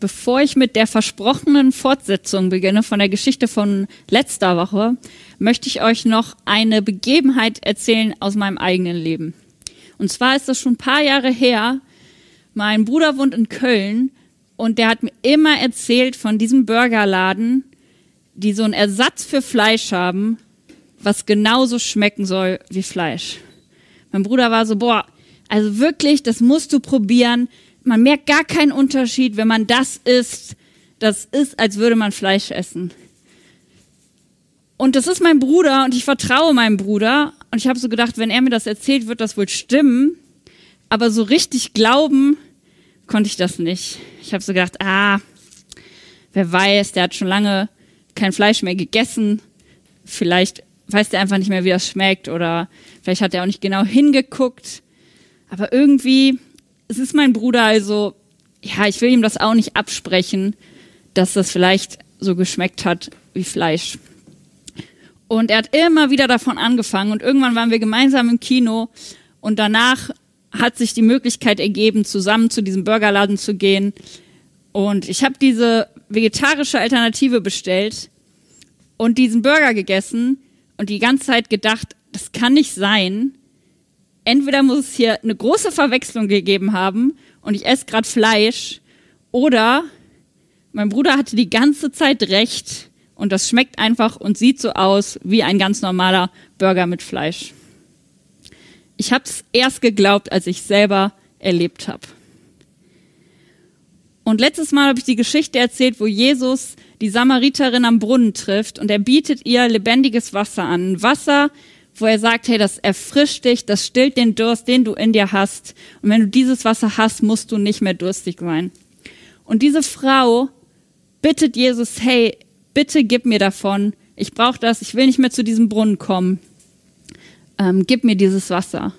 Bevor ich mit der versprochenen Fortsetzung beginne von der Geschichte von letzter Woche, möchte ich euch noch eine Begebenheit erzählen aus meinem eigenen Leben. Und zwar ist das schon ein paar Jahre her. Mein Bruder wohnt in Köln und der hat mir immer erzählt von diesem Burgerladen, die so einen Ersatz für Fleisch haben, was genauso schmecken soll wie Fleisch. Mein Bruder war so, boah, also wirklich, das musst du probieren man merkt gar keinen Unterschied, wenn man das isst. Das ist, als würde man Fleisch essen. Und das ist mein Bruder und ich vertraue meinem Bruder. Und ich habe so gedacht, wenn er mir das erzählt, wird das wohl stimmen. Aber so richtig glauben konnte ich das nicht. Ich habe so gedacht, ah, wer weiß, der hat schon lange kein Fleisch mehr gegessen. Vielleicht weiß der einfach nicht mehr, wie das schmeckt oder vielleicht hat er auch nicht genau hingeguckt. Aber irgendwie es ist mein Bruder, also ja, ich will ihm das auch nicht absprechen, dass das vielleicht so geschmeckt hat wie Fleisch. Und er hat immer wieder davon angefangen und irgendwann waren wir gemeinsam im Kino und danach hat sich die Möglichkeit ergeben, zusammen zu diesem Burgerladen zu gehen. Und ich habe diese vegetarische Alternative bestellt und diesen Burger gegessen und die ganze Zeit gedacht, das kann nicht sein, entweder muss es hier eine große Verwechslung gegeben haben und ich esse gerade Fleisch oder mein Bruder hatte die ganze Zeit recht und das schmeckt einfach und sieht so aus wie ein ganz normaler Burger mit Fleisch. Ich habe es erst geglaubt, als ich selber erlebt habe. Und letztes Mal habe ich die Geschichte erzählt, wo Jesus die Samariterin am Brunnen trifft und er bietet ihr lebendiges Wasser an. Wasser, wo er sagt, hey, das erfrischt dich, das stillt den Durst, den du in dir hast. Und wenn du dieses Wasser hast, musst du nicht mehr durstig sein. Und diese Frau bittet Jesus, hey, bitte gib mir davon. Ich brauche das, ich will nicht mehr zu diesem Brunnen kommen. Ähm, gib mir dieses Wasser.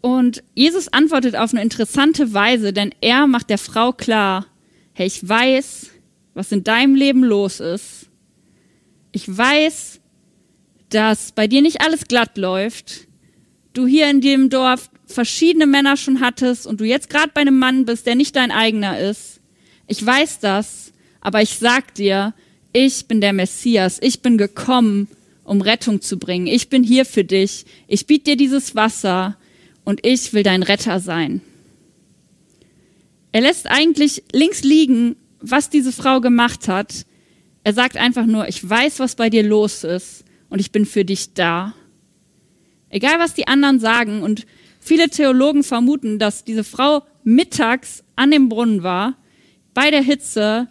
Und Jesus antwortet auf eine interessante Weise, denn er macht der Frau klar, hey, ich weiß, was in deinem Leben los ist. Ich weiß, dass bei dir nicht alles glatt läuft, du hier in dem Dorf verschiedene Männer schon hattest und du jetzt gerade bei einem Mann bist, der nicht dein eigener ist. Ich weiß das, aber ich sag dir, ich bin der Messias, ich bin gekommen, um Rettung zu bringen. Ich bin hier für dich. Ich biete dir dieses Wasser und ich will dein Retter sein. Er lässt eigentlich links liegen, was diese Frau gemacht hat. Er sagt einfach nur, ich weiß, was bei dir los ist und ich bin für dich da. Egal, was die anderen sagen und viele Theologen vermuten, dass diese Frau mittags an dem Brunnen war, bei der Hitze,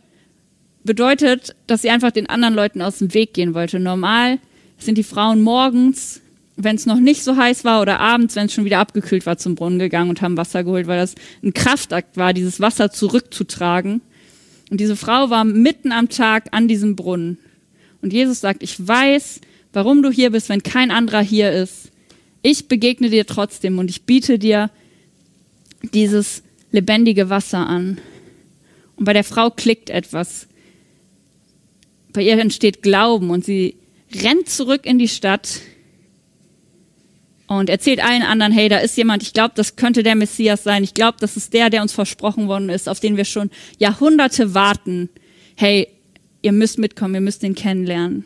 bedeutet, dass sie einfach den anderen Leuten aus dem Weg gehen wollte. Normal sind die Frauen morgens, wenn es noch nicht so heiß war, oder abends, wenn es schon wieder abgekühlt war, zum Brunnen gegangen und haben Wasser geholt, weil das ein Kraftakt war, dieses Wasser zurückzutragen. Und diese Frau war mitten am Tag an diesem Brunnen. Und Jesus sagt, ich weiß, warum du hier bist, wenn kein anderer hier ist. Ich begegne dir trotzdem und ich biete dir dieses lebendige Wasser an. Und bei der Frau klickt etwas. Bei ihr entsteht Glauben und sie rennt zurück in die Stadt und erzählt allen anderen, hey, da ist jemand, ich glaube, das könnte der Messias sein. Ich glaube, das ist der, der uns versprochen worden ist, auf den wir schon Jahrhunderte warten. Hey, ihr müsst mitkommen, ihr müsst ihn kennenlernen.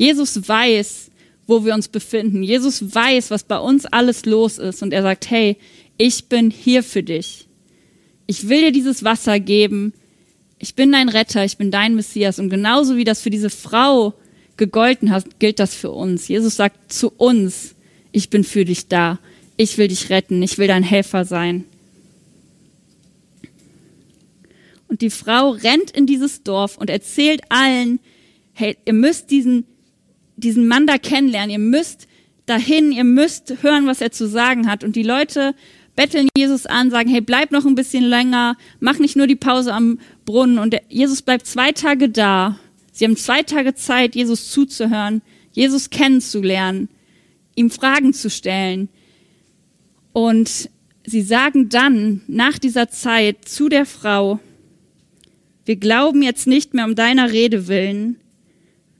Jesus weiß, wo wir uns befinden. Jesus weiß, was bei uns alles los ist. Und er sagt, hey, ich bin hier für dich. Ich will dir dieses Wasser geben. Ich bin dein Retter, ich bin dein Messias. Und genauso wie das für diese Frau gegolten hat, gilt das für uns. Jesus sagt zu uns, ich bin für dich da. Ich will dich retten. Ich will dein Helfer sein. Und die Frau rennt in dieses Dorf und erzählt allen, hey, ihr müsst diesen diesen Mann da kennenlernen. Ihr müsst dahin, ihr müsst hören, was er zu sagen hat. Und die Leute betteln Jesus an, sagen, hey, bleib noch ein bisschen länger, mach nicht nur die Pause am Brunnen. Und Jesus bleibt zwei Tage da. Sie haben zwei Tage Zeit, Jesus zuzuhören, Jesus kennenzulernen, ihm Fragen zu stellen. Und sie sagen dann nach dieser Zeit zu der Frau, wir glauben jetzt nicht mehr um deiner Rede willen,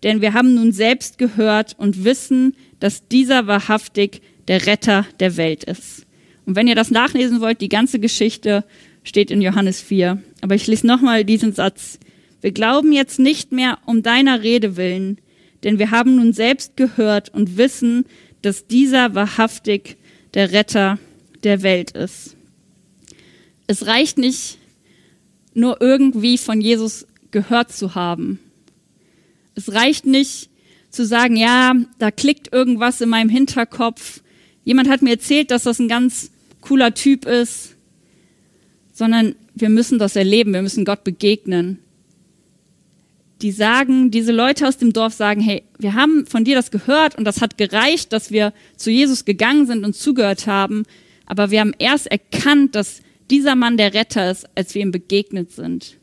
denn wir haben nun selbst gehört und wissen, dass dieser wahrhaftig der Retter der Welt ist. Und wenn ihr das nachlesen wollt, die ganze Geschichte, steht in Johannes 4. Aber ich lese nochmal diesen Satz. Wir glauben jetzt nicht mehr um deiner Rede willen, denn wir haben nun selbst gehört und wissen, dass dieser wahrhaftig der Retter der Welt ist. Es reicht nicht, nur irgendwie von Jesus gehört zu haben. Es reicht nicht zu sagen, ja, da klickt irgendwas in meinem Hinterkopf. Jemand hat mir erzählt, dass das ein ganz cooler Typ ist, sondern wir müssen das erleben, wir müssen Gott begegnen. Die sagen, diese Leute aus dem Dorf sagen, hey, wir haben von dir das gehört und das hat gereicht, dass wir zu Jesus gegangen sind und zugehört haben, aber wir haben erst erkannt, dass dieser Mann der Retter ist, als wir ihm begegnet sind.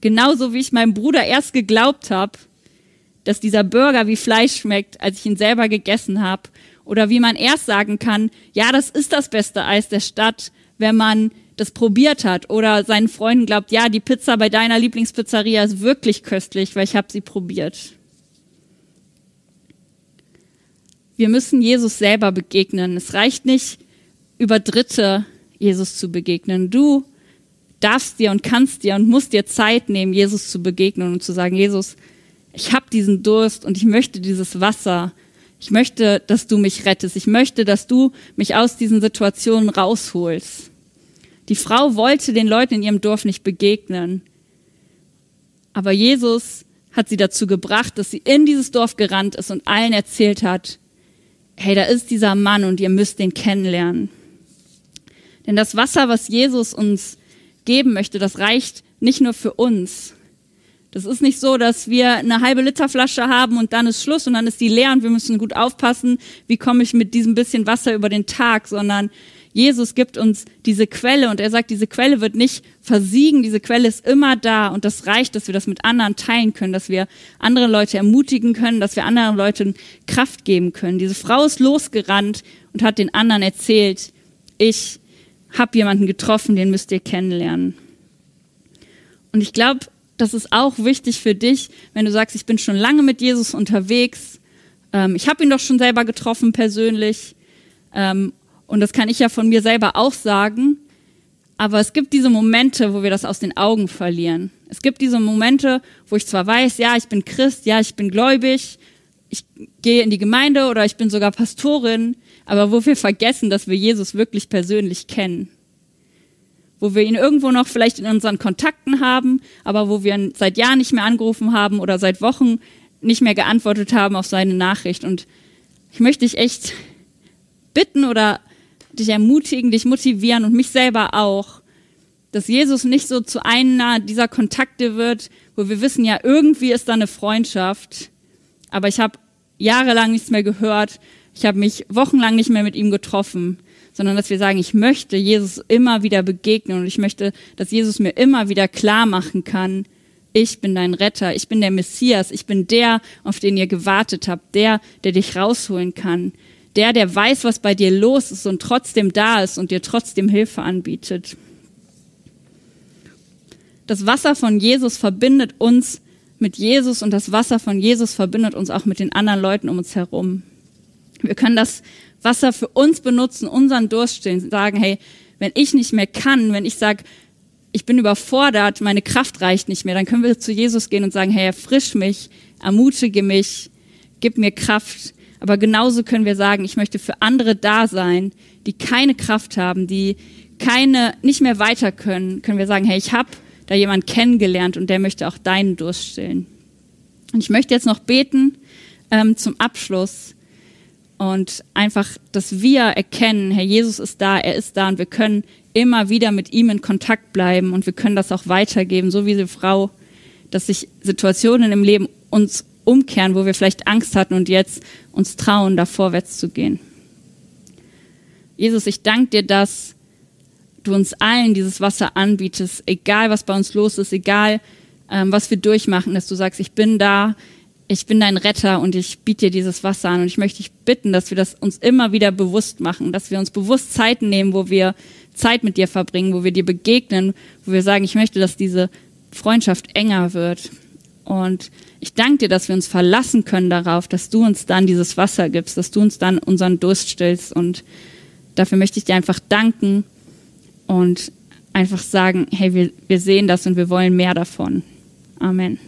Genauso wie ich meinem Bruder erst geglaubt habe, dass dieser Burger wie Fleisch schmeckt, als ich ihn selber gegessen habe. Oder wie man erst sagen kann, ja, das ist das beste Eis der Stadt, wenn man das probiert hat. Oder seinen Freunden glaubt, ja, die Pizza bei deiner Lieblingspizzeria ist wirklich köstlich, weil ich habe sie probiert. Wir müssen Jesus selber begegnen. Es reicht nicht, über Dritte Jesus zu begegnen. Du darfst dir und kannst dir und musst dir Zeit nehmen, Jesus zu begegnen und zu sagen, Jesus, ich habe diesen Durst und ich möchte dieses Wasser. Ich möchte, dass du mich rettest. Ich möchte, dass du mich aus diesen Situationen rausholst. Die Frau wollte den Leuten in ihrem Dorf nicht begegnen. Aber Jesus hat sie dazu gebracht, dass sie in dieses Dorf gerannt ist und allen erzählt hat, hey, da ist dieser Mann und ihr müsst den kennenlernen. Denn das Wasser, was Jesus uns geben möchte, das reicht nicht nur für uns. Das ist nicht so, dass wir eine halbe Liter Flasche haben und dann ist Schluss und dann ist die leer und wir müssen gut aufpassen, wie komme ich mit diesem bisschen Wasser über den Tag, sondern Jesus gibt uns diese Quelle und er sagt, diese Quelle wird nicht versiegen, diese Quelle ist immer da und das reicht, dass wir das mit anderen teilen können, dass wir andere Leute ermutigen können, dass wir anderen Leuten Kraft geben können. Diese Frau ist losgerannt und hat den anderen erzählt, ich habe jemanden getroffen, den müsst ihr kennenlernen. Und ich glaube, das ist auch wichtig für dich, wenn du sagst, ich bin schon lange mit Jesus unterwegs, ähm, ich habe ihn doch schon selber getroffen persönlich ähm, und das kann ich ja von mir selber auch sagen, aber es gibt diese Momente, wo wir das aus den Augen verlieren. Es gibt diese Momente, wo ich zwar weiß, ja, ich bin Christ, ja, ich bin gläubig, ich gehe in die Gemeinde oder ich bin sogar Pastorin, aber wo wir vergessen, dass wir Jesus wirklich persönlich kennen. Wo wir ihn irgendwo noch vielleicht in unseren Kontakten haben, aber wo wir ihn seit Jahren nicht mehr angerufen haben oder seit Wochen nicht mehr geantwortet haben auf seine Nachricht. Und ich möchte dich echt bitten oder dich ermutigen, dich motivieren und mich selber auch, dass Jesus nicht so zu einer dieser Kontakte wird, wo wir wissen, ja, irgendwie ist da eine Freundschaft, aber ich habe jahrelang nichts mehr gehört ich habe mich wochenlang nicht mehr mit ihm getroffen, sondern dass wir sagen, ich möchte Jesus immer wieder begegnen und ich möchte, dass Jesus mir immer wieder klar machen kann, ich bin dein Retter, ich bin der Messias, ich bin der, auf den ihr gewartet habt, der, der dich rausholen kann, der, der weiß, was bei dir los ist und trotzdem da ist und dir trotzdem Hilfe anbietet. Das Wasser von Jesus verbindet uns mit Jesus und das Wasser von Jesus verbindet uns auch mit den anderen Leuten um uns herum. Wir können das Wasser für uns benutzen, unseren Durst stillen, sagen, hey, wenn ich nicht mehr kann, wenn ich sage, ich bin überfordert, meine Kraft reicht nicht mehr, dann können wir zu Jesus gehen und sagen, hey, erfrisch mich, ermutige mich, gib mir Kraft. Aber genauso können wir sagen, ich möchte für andere da sein, die keine Kraft haben, die keine, nicht mehr weiter können, können wir sagen, hey, ich habe da jemand kennengelernt und der möchte auch deinen Durst stillen. Und ich möchte jetzt noch beten ähm, zum Abschluss und einfach, dass wir erkennen, Herr Jesus ist da, er ist da und wir können immer wieder mit ihm in Kontakt bleiben und wir können das auch weitergeben, so wie die Frau, dass sich Situationen im Leben uns umkehren, wo wir vielleicht Angst hatten und jetzt uns trauen, da vorwärts zu gehen. Jesus, ich danke dir, dass du uns allen dieses Wasser anbietest, egal was bei uns los ist, egal ähm, was wir durchmachen, dass du sagst, ich bin da, ich bin dein Retter und ich biete dir dieses Wasser an. Und ich möchte dich bitten, dass wir das uns immer wieder bewusst machen, dass wir uns bewusst Zeiten nehmen, wo wir Zeit mit dir verbringen, wo wir dir begegnen, wo wir sagen, ich möchte, dass diese Freundschaft enger wird. Und ich danke dir, dass wir uns verlassen können darauf, dass du uns dann dieses Wasser gibst, dass du uns dann unseren Durst stillst. Und dafür möchte ich dir einfach danken und einfach sagen, hey, wir, wir sehen das und wir wollen mehr davon. Amen.